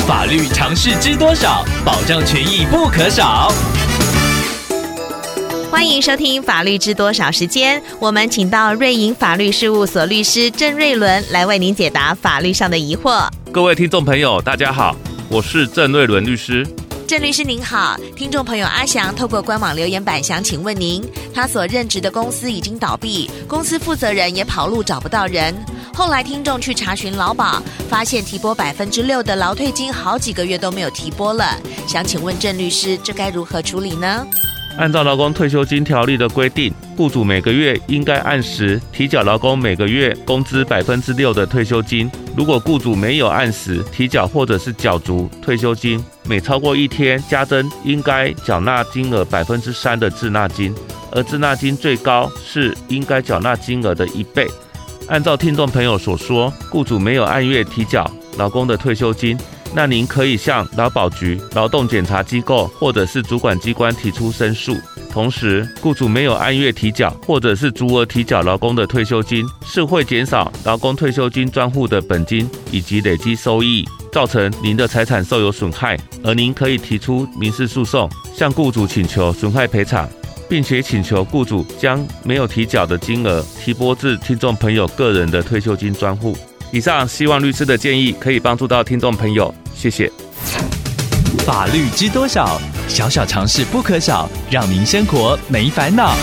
法律常识知多少？保障权益不可少。欢迎收听《法律知多少》时间，我们请到瑞银法律事务所律师郑瑞伦来为您解答法律上的疑惑。各位听众朋友，大家好，我是郑瑞伦律师。郑律师您好，听众朋友阿翔透过官网留言板想请问您，他所任职的公司已经倒闭，公司负责人也跑路找不到人。后来听众去查询劳保，发现提拨百分之六的劳退金好几个月都没有提拨了，想请问郑律师，这该如何处理呢？按照劳工退休金条例的规定，雇主每个月应该按时提缴劳工每个月工资百分之六的退休金。如果雇主没有按时提缴或者是缴足退休金，每超过一天加征应该缴纳金额百分之三的滞纳金，而滞纳金最高是应该缴纳金额的一倍。按照听众朋友所说，雇主没有按月提缴劳工的退休金，那您可以向劳保局、劳动检查机构或者是主管机关提出申诉。同时，雇主没有按月提缴或者是足额提缴劳工的退休金，是会减少劳工退休金专户的本金以及累积收益，造成您的财产受有损害，而您可以提出民事诉讼，向雇主请求损害赔偿。并且请求雇主将没有提缴的金额提拨至听众朋友个人的退休金专户。以上希望律师的建议可以帮助到听众朋友，谢谢。法律知多少？小小常识不可少，让您生活没烦恼。